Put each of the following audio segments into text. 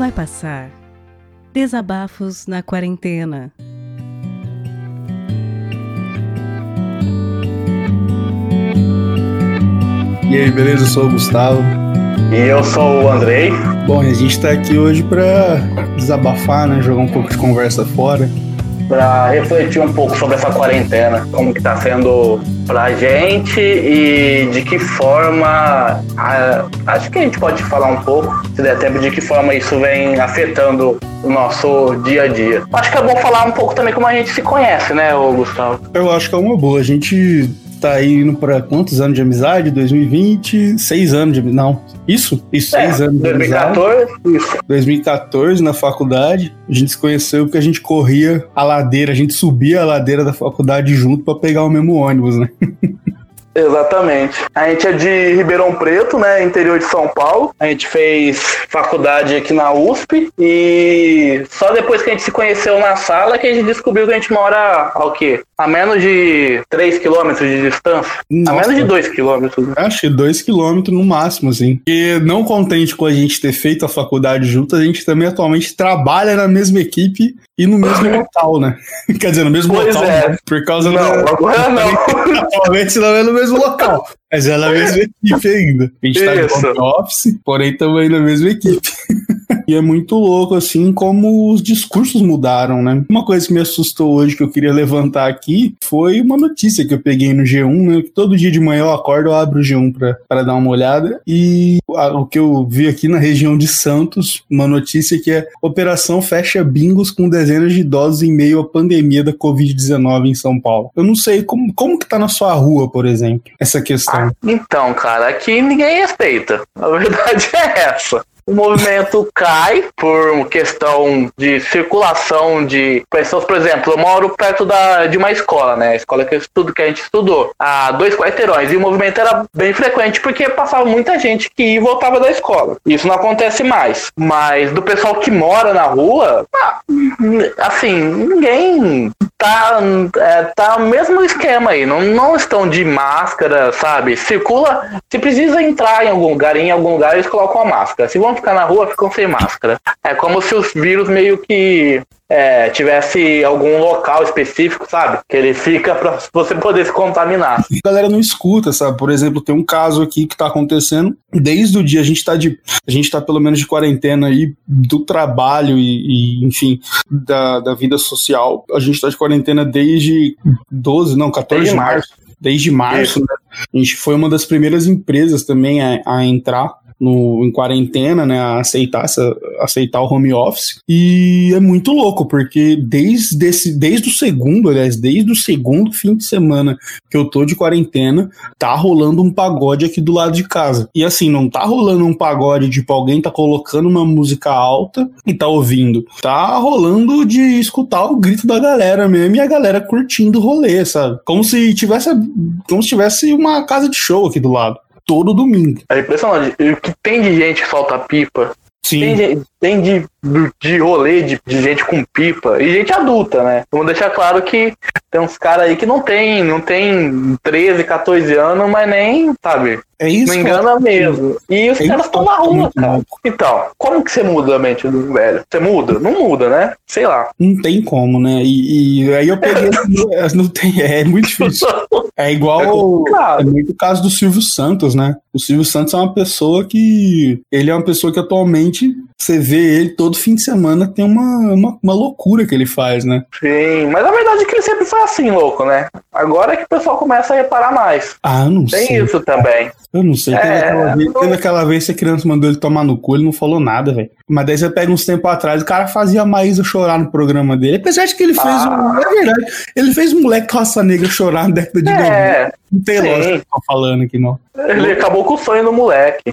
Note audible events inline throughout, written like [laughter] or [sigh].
Vai passar. Desabafos na quarentena. E aí, beleza? Eu sou o Gustavo. E eu sou o Andrei. Bom, a gente tá aqui hoje pra desabafar, né? Jogar um pouco de conversa fora. Pra refletir um pouco sobre essa quarentena, como que tá sendo pra gente e de que forma. a- acho que a gente pode falar um pouco, se der tempo, de que forma isso vem afetando o nosso dia a dia. Acho que é bom falar um pouco também como a gente se conhece, né, Gustavo? Eu acho que é uma boa. A gente tá aí indo pra quantos anos de amizade? 2020? Seis anos de Não. Isso? Isso, seis É, anos de amizade. 2014, isso. 2014, na faculdade, a gente se conheceu porque a gente corria a ladeira, a gente subia a ladeira da faculdade junto pra pegar o mesmo ônibus, né? [laughs] Exatamente. A gente é de Ribeirão Preto, né, interior de São Paulo. A gente fez faculdade aqui na USP e só depois que a gente se conheceu na sala que a gente descobriu que a gente mora ao quê? A menos de 3 quilômetros de distância. A Nossa. menos de 2 quilômetros. né? Acho que dois quilômetros no máximo, assim. Porque não contente com a gente ter feito a faculdade junto, a gente também atualmente trabalha na mesma equipe e no mesmo [laughs] local, né? [laughs] Quer dizer, no mesmo Pois local, é. né? por causa Não, da... agora [laughs] não. Atualmente não é no mesmo local, mas é na mesma equipe ainda. A gente tá de Isso. home office, porém também na mesma equipe. [laughs] E é muito louco, assim, como os discursos mudaram, né? Uma coisa que me assustou hoje, que eu queria levantar aqui, foi uma notícia que eu peguei no G1, né? Que todo dia de manhã eu acordo, eu abro o G1 pra, pra dar uma olhada. E a- o que eu vi aqui na região de Santos, uma notícia que é Operação fecha bingos com dezenas de idosos em meio à pandemia da Covid-19 em São Paulo. Eu não sei como, como que tá na sua rua, por exemplo, essa questão. Então, cara, aqui ninguém respeita. A verdade [laughs] é essa. O movimento cai por questão de circulação de pessoas. Por exemplo, eu moro perto da, de uma escola, né? A escola que eu estudo, que a gente estudou, a dois quarteirões. E o movimento era bem frequente porque passava muita gente que ia e voltava da escola. Isso não acontece mais. Mas do pessoal que mora na rua, ah, assim, ninguém tá, é, tá o mesmo esquema aí. Não, não estão de máscara, sabe? Circula. Se precisa entrar em algum lugar, em algum lugar, eles colocam a máscara. Se vão ficar na rua, ficam sem máscara. É como se os vírus meio que é, tivesse algum local específico, sabe? Que ele fica pra você poder se contaminar. a galera não escuta, sabe? Por exemplo, tem um caso aqui que tá acontecendo desde o dia a gente tá de a gente tá pelo menos de quarentena aí do trabalho e, e, enfim, da, da vida social. A gente tá de quarentena desde 12, não, 14 Desde de março. Desde março, né? A gente foi uma das primeiras empresas também a, a entrar no, em quarentena, né, a aceitar, essa, aceitar o home office. E é muito louco, porque desde, esse, desde o segundo, aliás, desde o segundo fim de semana que eu tô de quarentena, tá rolando um pagode aqui do lado de casa. E assim, não tá rolando um pagode, tipo, alguém tá colocando uma música alta e tá ouvindo. Tá rolando de escutar o grito da galera mesmo e a galera curtindo o rolê, sabe? Como se tivesse, como se tivesse uma casa de show aqui do lado. Todo domingo. É impressionante. O que tem de gente que solta pipa Sim. Tem, gente- tem de, de rolê de, de gente com pipa e gente adulta, né? Vamos deixar claro que tem uns caras aí que não tem, não tem 13, 14 anos, mas nem, sabe, É isso. não engana mesmo. E os É caras estão na rua, cara. louco. Então, como que você muda a mente do velho? Você muda? Não muda, né? Sei lá. Não tem como, né? E, e aí eu peguei. [laughs] não tem, é muito difícil. É É igual. complicado. É muito o caso do Silvio Santos, né? O Silvio Santos é uma pessoa que. Ele é uma pessoa que atualmente você vê ele todo fim de semana, tem uma, uma, uma loucura que ele faz, né? Sim, mas a verdade é que ele sempre foi assim, louco, né? Agora é que o pessoal começa a reparar mais. Ah, não Tem sei. isso também. Eu não sei. Teve, É, aquela vez, teve aquela vez que a criança mandou ele tomar no cu, ele não falou nada, velho. Mas daí você pega uns tempos atrás, o cara fazia a Maísa chorar no programa dele. Apesar de que ele fez Ah. um. É verdade. Ele fez um moleque raça negra chorar na década de 90. É, Não tem sim. lógica que eu tô falando aqui, não. ele acabou com o sonho do moleque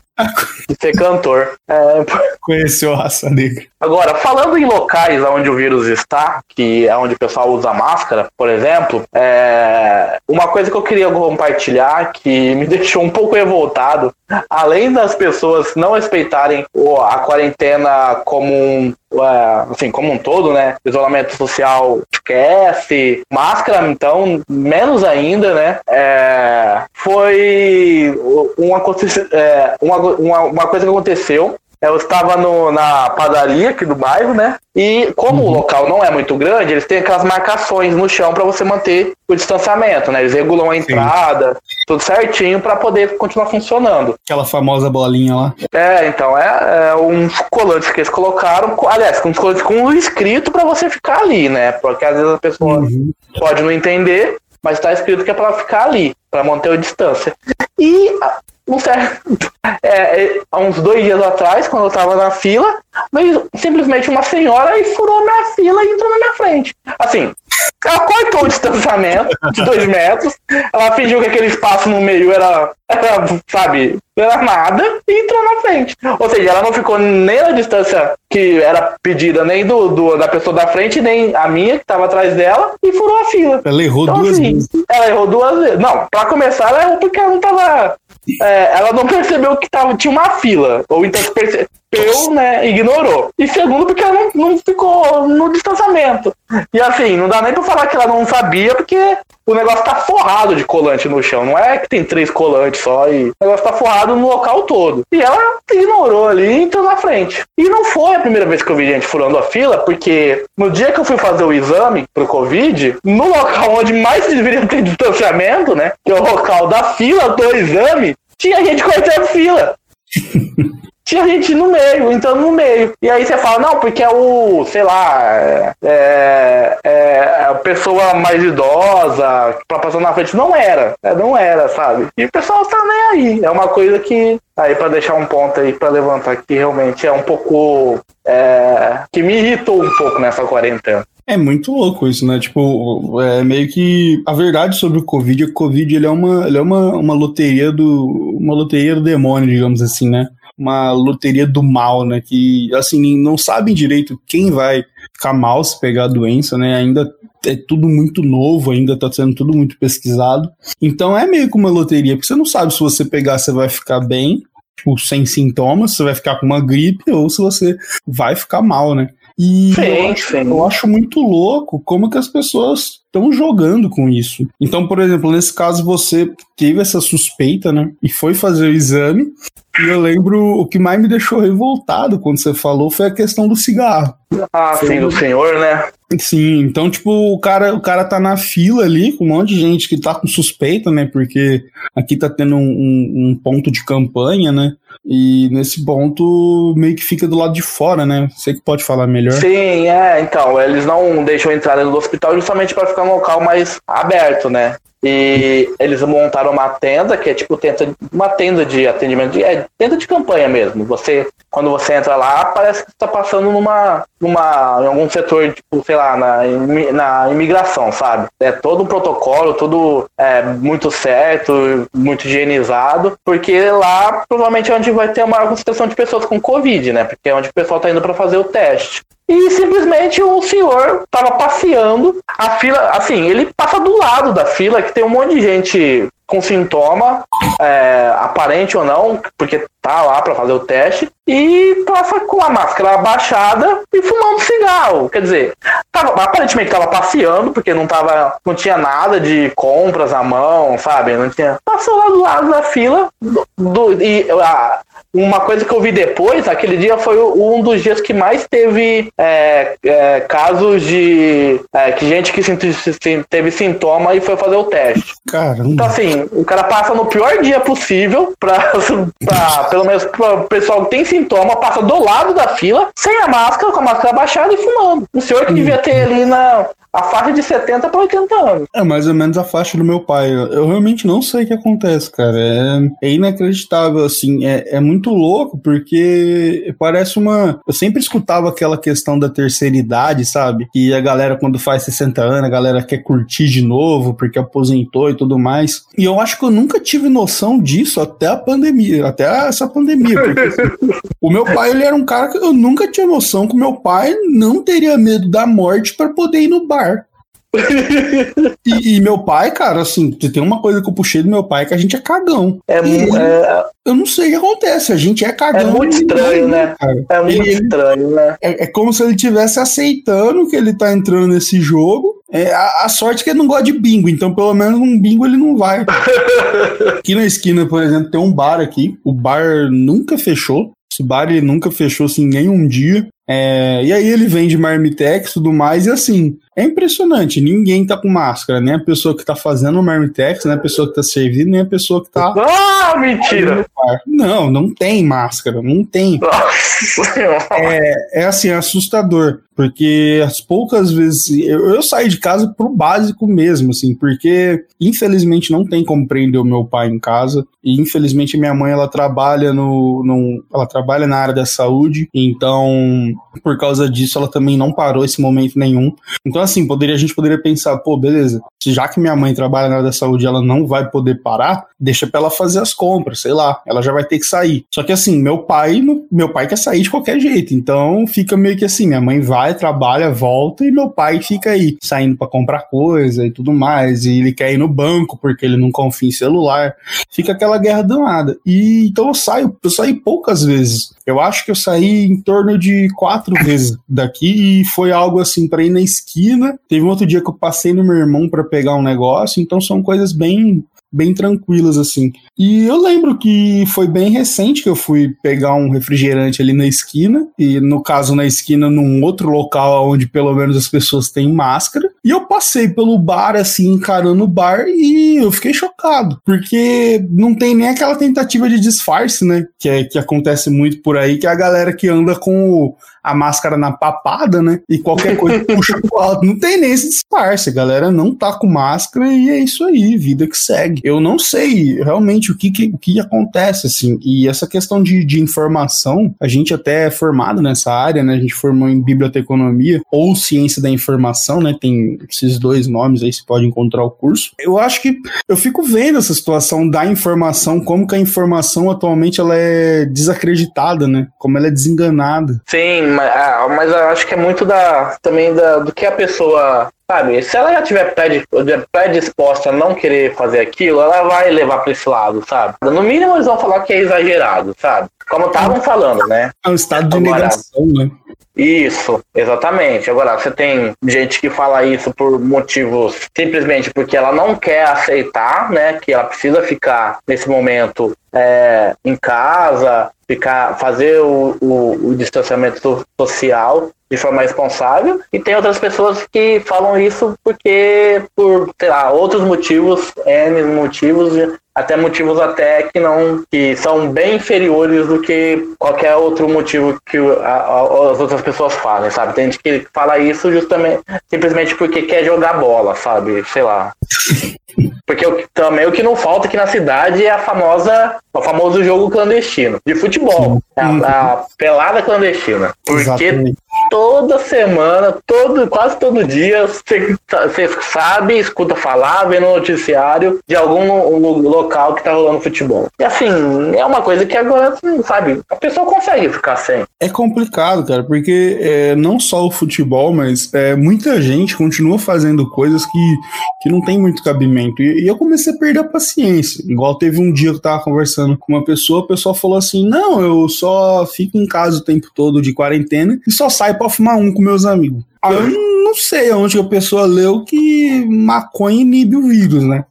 de ser cantor. É, [laughs] Conheceu a raça negra. Agora, falando em locais onde o vírus está, que é onde o pessoal usa máscara, por exemplo, é, uma coisa que eu queria compartilhar que me [laughs] deixou um pouco revoltado, além das pessoas não respeitarem a quarentena como um, assim, como um todo, né? Isolamento social esquece, máscara, então, menos ainda, né? É, foi um aconte- é, uma, uma, uma coisa que aconteceu eu estava no, na padaria aqui do bairro, né? E como uhum. o local não é muito grande, eles têm aquelas marcações no chão para você manter o distanciamento, né? Eles regulam a entrada, Sim. tudo certinho para poder continuar funcionando. Aquela famosa bolinha lá. É, então é, é uns colantes que eles colocaram, aliás, uns colantes com um escrito para você ficar ali, né? Porque às vezes a pessoa uhum. pode não entender, mas está escrito que é para ficar ali, para manter a distância. E um certo, é, é, há uns dois dias atrás, quando eu tava na fila, veio simplesmente uma senhora e furou minha fila e entrou na minha frente. Assim, ela cortou o distanciamento de dois metros, ela fingiu que aquele espaço no meio era, era [laughs] sabe, era nada e entrou na frente. Ou seja, ela não ficou nem na distância que era pedida, nem do, do da pessoa da frente, nem a minha que estava atrás dela, e furou a fila. Ela errou então, duas assim, vezes. Ela errou duas vezes. Não, pra começar, ela errou porque ela não tava. É, ela não [laughs] percebeu que tava, tinha uma fila. Ou então percebeu, né, ignorou. E segundo, porque ela não, não ficou no distanciamento. E assim, não dá nem pra falar que ela não sabia, porque o negócio tá forrado de colante no chão. Não é que tem três colantes só e o negócio tá forrado no local todo. E ela ignorou ali e entrou na frente. E não foi a primeira vez que eu vi gente furando a fila, porque no dia que eu fui fazer o exame pro Covid, no local onde mais deveria ter distanciamento, né? Que é o local da fila do exame, tinha gente cortando fila. [laughs] tinha gente no meio, entrando no meio. E aí você fala, não, porque é o, sei lá, é, é, é a pessoa mais idosa pra passar na frente. Não era, é, não era, sabe? E o pessoal tá nem aí. É uma coisa que, aí para deixar um ponto aí para levantar, que realmente é um pouco, é, que me irritou um pouco nessa quarentena. É muito louco isso, né? Tipo, é meio que a verdade sobre o Covid, o Covid ele é uma, ele é uma, uma loteria do uma loteria do demônio, digamos assim, né? Uma loteria do mal, né? Que, assim, não sabem direito quem vai ficar mal se pegar a doença, né? Ainda é tudo muito novo, ainda tá sendo tudo muito pesquisado. Então é meio que uma loteria, porque você não sabe se você pegar, você vai ficar bem, tipo, sem sintomas, você vai ficar com uma gripe, ou se você vai ficar mal, né? E sim, eu, acho, sim. eu acho muito louco como que as pessoas estão jogando com isso. Então, por exemplo, nesse caso você teve essa suspeita, né? E foi fazer o exame. E eu lembro o que mais me deixou revoltado quando você falou foi a questão do cigarro. Ah, foi sim, do senhor, né? Sim, então, tipo, o cara, o cara tá na fila ali com um monte de gente que tá com suspeita, né? Porque aqui tá tendo um, um, um ponto de campanha, né? E nesse ponto meio que fica do lado de fora, né? Você que pode falar melhor. Sim, é, então, eles não deixam entrar no hospital justamente para ficar num local mais aberto, né? E eles montaram uma tenda, que é tipo uma tenda de atendimento, de, é tenda de campanha mesmo. Você, quando você entra lá, parece que está passando numa, numa, em algum setor, tipo, sei lá, na, na imigração, sabe? É todo um protocolo, tudo é, muito certo, muito higienizado, porque lá provavelmente é onde vai ter a maior concentração de pessoas com Covid, né? Porque é onde o pessoal está indo para fazer o teste e simplesmente o senhor tava passeando. A fila, assim, ele passa do lado da fila, que tem um monte de gente com sintoma, é, aparente ou não, porque tá lá para fazer o teste, e passa com a máscara abaixada e fumando cigarro. Quer dizer, tava, aparentemente tava passeando, porque não tava, não tinha nada de compras à mão, sabe? Não tinha. Passou lá do lado da fila do, do e a, uma coisa que eu vi depois, aquele dia foi um dos dias que mais teve é, é, casos de é, que gente que teve sintoma e foi fazer o teste. Caramba. Então, assim, o cara passa no pior dia possível pra, [laughs] pra pelo menos o pessoal que tem sintoma, passa do lado da fila, sem a máscara, com a máscara abaixada e fumando. O senhor que devia ter ali na, a faixa de 70 para 80 anos. É mais ou menos a faixa do meu pai. Eu realmente não sei o que acontece, cara. É, é inacreditável, assim. É, é muito louco, porque parece uma. Eu sempre escutava aquela questão da terceira idade, sabe? Que a galera, quando faz 60 anos, a galera quer curtir de novo, porque aposentou e tudo mais. E eu acho que eu nunca tive noção disso até a pandemia, até essa pandemia. Porque, assim, [laughs] o meu pai, ele era um cara que eu nunca tinha noção que o meu pai não teria medo da morte para poder ir no bar [laughs] e, e, meu pai, cara, assim, tem uma coisa que eu puxei do meu pai que a gente é cagão. É, ele, é... Eu não sei o que acontece, a gente é cagão. É muito estranho, né? Cara. É muito ele, estranho, né? É, é, como se ele estivesse aceitando que ele tá entrando nesse jogo. É, a, a, sorte é que ele não gosta de bingo, então pelo menos um bingo ele não vai. [laughs] aqui na esquina, por exemplo, tem um bar aqui. O bar nunca fechou Esse bar ele nunca fechou assim nem um dia. É, e aí ele vende marmitex e tudo mais, e assim, é impressionante, ninguém tá com máscara, nem a pessoa que tá fazendo o marmitex, nem a pessoa que tá servindo, nem a pessoa que tá. Ah, mentira! Não, não tem máscara, não tem. [laughs] É, é assim, é assustador, porque as poucas vezes eu, eu saí de casa pro básico mesmo, assim, porque infelizmente não tem como prender o meu pai em casa, e infelizmente minha mãe ela trabalha no, no ela trabalha na área da saúde, então por causa disso ela também não parou esse momento nenhum. Então assim, poderia, a gente poderia pensar, pô, beleza, já que minha mãe trabalha na área da saúde ela não vai poder parar, deixa pra ela fazer as compras, sei lá, ela já vai ter que sair. Só que assim, meu pai, meu pai quer sair de qualquer jeito, então fica meio que assim, minha mãe vai, trabalha, volta e meu pai fica aí, saindo para comprar coisa e tudo mais, e ele quer ir no banco porque ele não confia em celular. Fica aquela guerra danada. E então eu saio, eu saí poucas vezes. Eu acho que eu saí em torno de quatro [coughs] vezes daqui e foi algo assim para ir na esquina. Teve um outro dia que eu passei no meu irmão para pegar um negócio, então são coisas bem bem tranquilas assim. E eu lembro que foi bem recente que eu fui pegar um refrigerante ali na esquina, e no caso na esquina num outro local onde pelo menos as pessoas têm máscara, e eu passei pelo bar assim, encarando o bar e eu fiquei chocado, porque não tem nem aquela tentativa de disfarce, né, que é que acontece muito por aí, que é a galera que anda com o a máscara na papada, né? E qualquer coisa [laughs] puxa pro alto. Não tem nem esse disfarce, a galera não tá com máscara e é isso aí, vida que segue. Eu não sei realmente o que, que o que acontece, assim. E essa questão de, de informação, a gente até é formado nessa área, né? A gente formou em biblioteconomia ou ciência da informação, né? Tem esses dois nomes aí, você pode encontrar o curso. Eu acho que eu fico vendo essa situação da informação, como que a informação atualmente ela é desacreditada, né? Como ela é desenganada. Sim, mas, ah, mas eu acho que é muito da também da, do que a pessoa sabe, se ela já tiver predisposta a não querer fazer aquilo, ela vai levar para esse lado, sabe? No mínimo eles vão falar que é exagerado, sabe? Como estavam falando, né? É um estado de negação, né? Isso, exatamente. Agora, você tem gente que fala isso por motivos simplesmente porque ela não quer aceitar, né? Que ela precisa ficar nesse momento é, em casa, ficar, fazer o, o, o distanciamento social de forma responsável e tem outras pessoas que falam isso porque por sei lá outros motivos n motivos até motivos até que não que são bem inferiores do que qualquer outro motivo que a, a, as outras pessoas falem sabe? Tem gente que fala isso justamente simplesmente porque quer jogar bola sabe? Sei lá. Porque o, também o que não falta aqui na cidade é a famosa o famoso jogo clandestino de futebol. A, a pelada clandestina. Porque Exatamente toda semana, todo, quase todo dia, você, você sabe, escuta falar, vê no noticiário de algum local que tá rolando futebol. E assim, é uma coisa que agora, sabe, a pessoa consegue ficar sem. É complicado, cara, porque é, não só o futebol, mas é, muita gente continua fazendo coisas que, que não tem muito cabimento. E, e eu comecei a perder a paciência. Igual teve um dia que eu tava conversando com uma pessoa, a pessoa falou assim: não, eu só fico em casa o tempo todo de quarentena e só saio pra fumar um com meus amigos. Ah, eu não sei onde a pessoa leu que maconha inibe o vírus, né?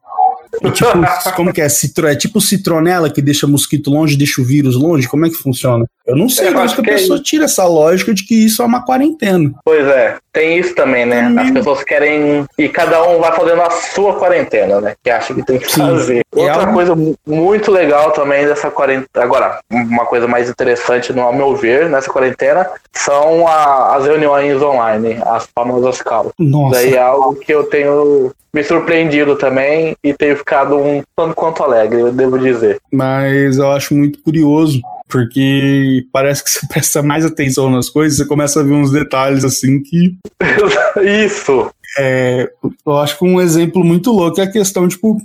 É tipo, [laughs] como que é? Citro, é tipo citronela que deixa mosquito longe, deixa o vírus longe? Como é que funciona? Eu não sei, eu acho que a é pessoa tira essa lógica de que isso é uma quarentena. Pois é, tem isso também, né? As pessoas querem. E cada um vai fazendo a sua quarentena, né? Que acha que tem que Sim. fazer. É Outra é coisa muito legal também dessa quarentena. Agora, uma coisa mais interessante, no, ao meu ver, nessa quarentena, são a, as reuniões online, as famosas calls. Nossa. Daí é algo que eu tenho me surpreendido também e tenho ficado um tanto quanto alegre, eu devo dizer. Mas eu acho muito curioso, porque parece que você [laughs] presta mais atenção nas coisas, você começa a ver uns detalhes assim que. [laughs] Isso! É, eu acho que um exemplo muito louco é a questão, tipo,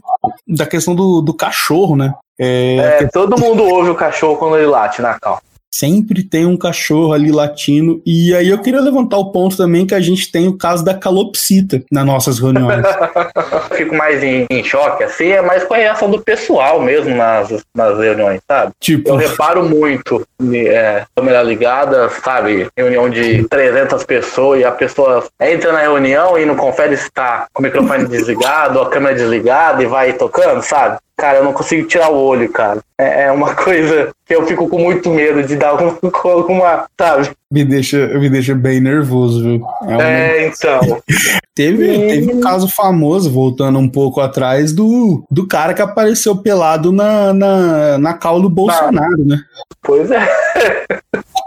da questão do, do cachorro, né? É, é, todo mundo ouve o cachorro quando ele late na cal sempre tem um cachorro ali latindo. E aí eu queria levantar o ponto também que a gente tem o caso da calopsita nas nossas reuniões. [laughs] Fico mais em, em, choque, assim, é mais com a reação do pessoal mesmo nas, nas reuniões, sabe? Tipo... Eu reparo muito, é, câmera ligada, sabe? Reunião de 300 pessoas e a pessoa entra na reunião e não confere se tá com o microfone desligado ou a câmera desligada e vai tocando, sabe? Cara, eu não consigo tirar o olho, cara. É, é uma [laughs] coisa que eu fico com muito medo de dar alguma, [laughs] alguma sabe? Me deixa, me deixa bem nervoso, viu? É, uma... é então. [laughs] teve, e... teve um caso famoso, voltando um pouco atrás, do, do cara que apareceu pelado na, na, na cal do Bolsonaro, né? Pois é.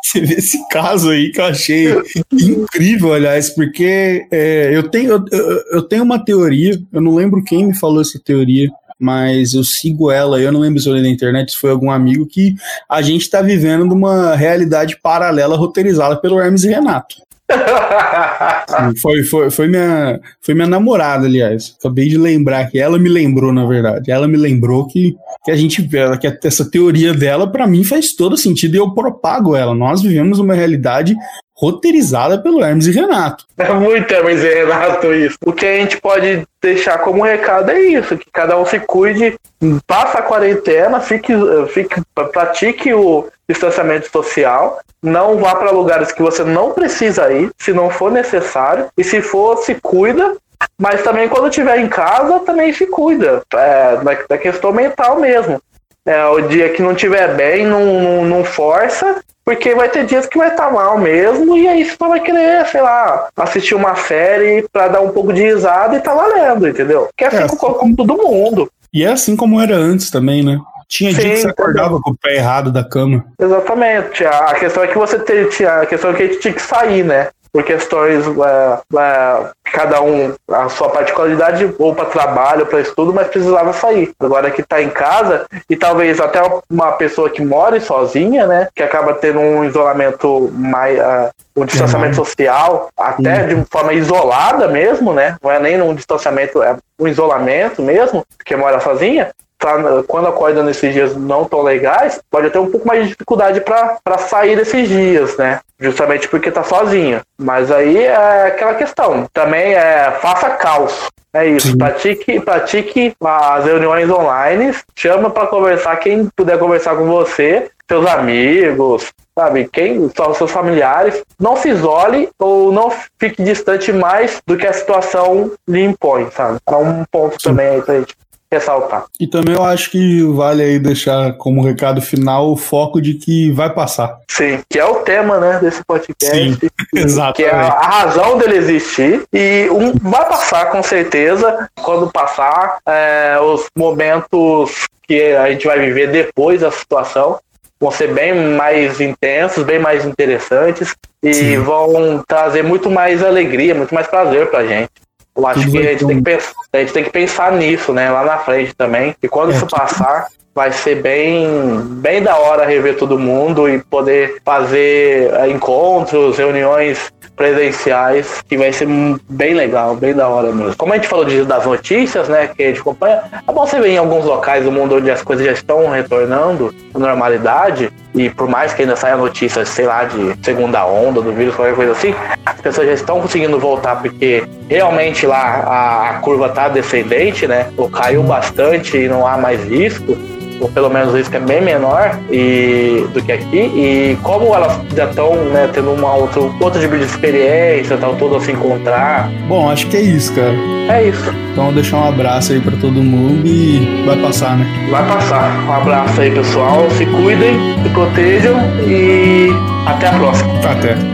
Você vê esse caso aí que eu achei incrível, aliás, porque é, eu, tenho, eu, eu tenho uma teoria, eu não lembro quem me falou essa teoria, mas eu sigo ela, eu não lembro se eu na internet, se foi algum amigo, que a gente está vivendo numa realidade paralela roteirizada pelo Hermes e Renato. [laughs] foi, foi, foi, minha, foi minha namorada, aliás. Acabei de lembrar que ela me lembrou, na verdade. Ela me lembrou que, que a gente que essa teoria dela, para mim, faz todo sentido e eu propago ela. Nós vivemos uma realidade roteirizada pelo Hermes e Renato. É muito Hermes e Renato isso. O que a gente pode deixar como recado é isso, que cada um se cuide, passa a quarentena, fique, fique, pratique o distanciamento social, não vá para lugares que você não precisa ir, se não for necessário, e se for, se cuida, mas também quando estiver em casa, também se cuida, é, da, da questão mental mesmo. É, o dia que não estiver bem, não, não, não força, porque vai ter dias que vai estar tá mal mesmo, e aí você vai querer, sei lá, assistir uma série pra dar um pouco de risada e tá valendo, entendeu? Que é assim, é assim com, com todo mundo. E é assim como era antes também, né? Tinha Sim, dia que você acordava com o pé errado da cama. Exatamente. A questão é que você tinha. A questão é que a gente tinha que sair, né? por questões é, é, cada um a sua particularidade ou para trabalho, para estudo, mas precisava sair. Agora que está em casa e talvez até uma pessoa que mora sozinha, né, que acaba tendo um isolamento mais uh, um distanciamento uhum. social, até uhum. de forma isolada mesmo, né? Não é nem um distanciamento, é um isolamento mesmo, porque mora sozinha tá, quando acorda nesses dias não tão legais, pode ter um pouco mais de dificuldade para sair desses dias, né? Justamente porque tá sozinho. Mas aí é aquela questão. Também é faça caos. É isso. Pratique, pratique as reuniões online. Chama para conversar quem puder conversar com você, seus amigos, sabe? Quem são seus familiares. Não se isole ou não fique distante mais do que a situação lhe impõe, sabe? É um ponto Sim. também aí pra gente ressaltar. E também eu acho que vale aí deixar como recado final o foco de que vai passar. Sim, que é o tema, né, desse podcast. Sim, [laughs] exato. Que é a razão dele existir. E um, vai passar com certeza. Quando passar, é, os momentos que a gente vai viver depois da situação vão ser bem mais intensos, bem mais interessantes e Sim. vão trazer muito mais alegria, muito mais prazer pra gente. Eu acho que a gente, tem que pensar, a gente tem que pensar nisso, né? Lá na frente também. E quando é, isso passar, vai ser bem, bem da hora rever todo mundo e poder fazer é, encontros, reuniões presenciais, que vai ser bem legal, bem da hora mesmo. Como a gente falou de, das notícias, né, que a gente acompanha, é bom você ver em alguns locais do mundo onde as coisas já estão retornando à normalidade, e por mais que ainda saia notícias, sei lá, de segunda onda do vírus, qualquer coisa assim, as pessoas já estão conseguindo voltar porque realmente lá a, a curva tá descendente, né, ou caiu bastante e não há mais risco ou pelo menos o risco é bem menor e, do que aqui. E como elas já estão né, tendo uma outra, outro tipo de experiência, estão todas a se encontrar. Bom, acho que é isso, cara. É isso. Então deixar um abraço aí para todo mundo e vai passar, né? Vai passar. Um abraço aí, pessoal. Se cuidem, se protejam e até a próxima. Até.